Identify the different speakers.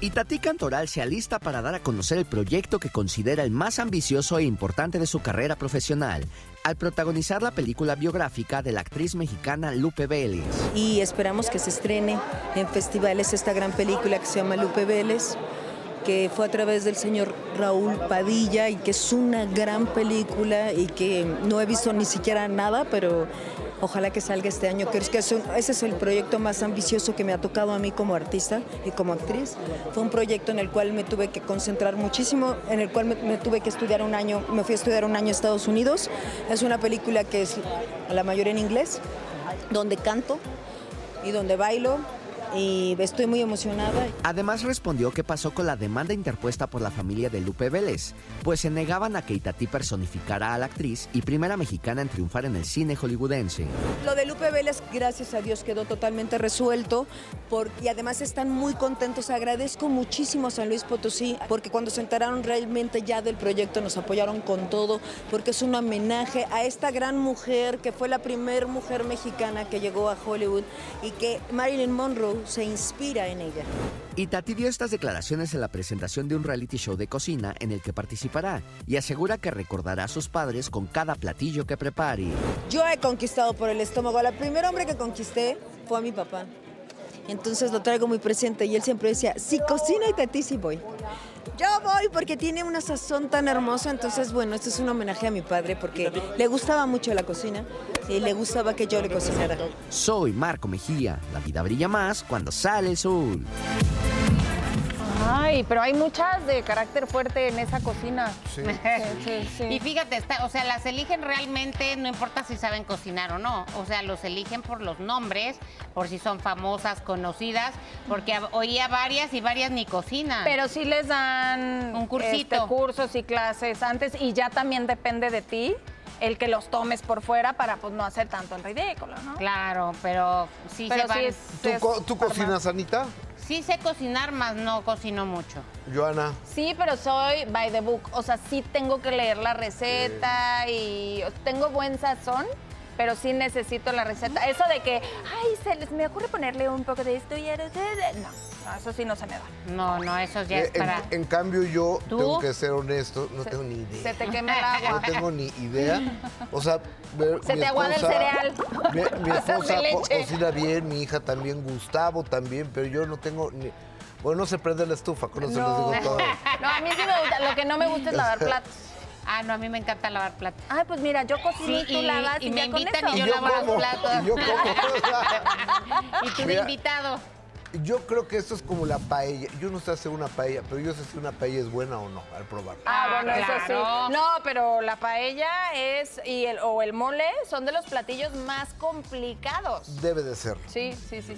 Speaker 1: Itatí Cantoral se alista para dar a conocer el proyecto que considera el más ambicioso e importante de su carrera profesional, al protagonizar la película biográfica de la actriz mexicana Lupe Vélez.
Speaker 2: Y esperamos que se estrene en festivales esta gran película que se llama Lupe Vélez, que fue a través del señor Raúl Padilla y que es una gran película y que no he visto ni siquiera nada, pero Ojalá que salga este año, es que ese es el proyecto más ambicioso que me ha tocado a mí como artista y como actriz. Fue un proyecto en el cual me tuve que concentrar muchísimo, en el cual me, tuve que estudiar un año, me fui a estudiar un año a Estados Unidos. Es una película que es a la mayoría en inglés, donde canto y donde bailo y estoy muy emocionada.
Speaker 1: Además respondió qué pasó con la demanda interpuesta por la familia de Lupe Vélez, pues se negaban a que Itatí personificara a la actriz y primera mexicana en triunfar en el cine hollywoodense.
Speaker 2: Lo de Lupe Vélez, gracias a Dios, quedó totalmente resuelto y además están muy contentos. Agradezco muchísimo a San Luis Potosí porque cuando se enteraron realmente ya del proyecto nos apoyaron con todo porque es un homenaje a esta gran mujer que fue la primera mujer mexicana que llegó a Hollywood y que Marilyn Monroe se inspira en ella.
Speaker 1: Y Tati dio estas declaraciones en la presentación de un reality show de cocina en el que participará y asegura que recordará a sus padres con cada platillo que prepare.
Speaker 2: Yo he conquistado por el estómago. El primer hombre que conquisté fue a mi papá. Entonces lo traigo muy presente y él siempre decía, si cocina y Tati sí voy. Yo voy porque tiene una sazón tan hermosa, entonces bueno, esto es un homenaje a mi padre porque le gustaba mucho la cocina y le gustaba que yo le cocinara.
Speaker 1: Soy Marco Mejía, la vida brilla más cuando sale el sol.
Speaker 3: Ay, pero hay muchas de carácter fuerte en esa cocina.
Speaker 4: Sí. Y fíjate, o sea, las eligen realmente, no importa si saben cocinar o no. O sea, los eligen por los nombres, por si son famosas, conocidas, porque oía varias y varias ni cocinan.
Speaker 3: Pero sí les dan
Speaker 4: un cursito.
Speaker 3: Este, cursos y clases antes y ya también depende de ti el que los tomes por fuera para pues no hacer tanto el ridículo, ¿no?
Speaker 4: Claro, pero sí se van.
Speaker 5: ¿Tú, ¿tú cocinas, Anita?
Speaker 4: Sí sé cocinar, más no cocino mucho.
Speaker 5: Joana.
Speaker 3: Sí, pero soy by the book. O sea, sí tengo que leer la receta y tengo buen sazón, pero sí necesito la receta. Eso de que, ay, se les me ocurre ponerle un poco de esto y ahora... No, no, eso sí no se me da.
Speaker 4: No, no, eso ya es
Speaker 5: en,
Speaker 4: para...
Speaker 5: En cambio, yo tengo que ser honesto, no tengo ni idea.
Speaker 3: Se te quema el agua.
Speaker 5: No tengo ni idea. O sea...
Speaker 3: Se te aguada el cereal.
Speaker 5: Mi, esposa cocina bien, mi hija también, Gustavo también, pero yo no tengo ni... Bueno, no se prende la estufa, con eso no. les digo todo.
Speaker 3: No, a mí sí me gusta, lo que no me gusta es lavar platos.
Speaker 4: Ah, no, a mí me encanta lavar platos.
Speaker 3: Ay, pues mira, yo cocino y tú lavas y,
Speaker 4: me invitan
Speaker 3: y
Speaker 4: yo, lavo los platos.
Speaker 5: Y yo
Speaker 4: como. y tú de invitado.
Speaker 5: Yo creo que esto es como la paella. Yo no sé hacer una paella, pero yo sé si una paella es buena o no al probarla.
Speaker 3: Ah, bueno, eso sí. No, pero la paella es y el o el mole son de los platillos más complicados.
Speaker 5: Debe de ser.
Speaker 3: Sí, sí, sí.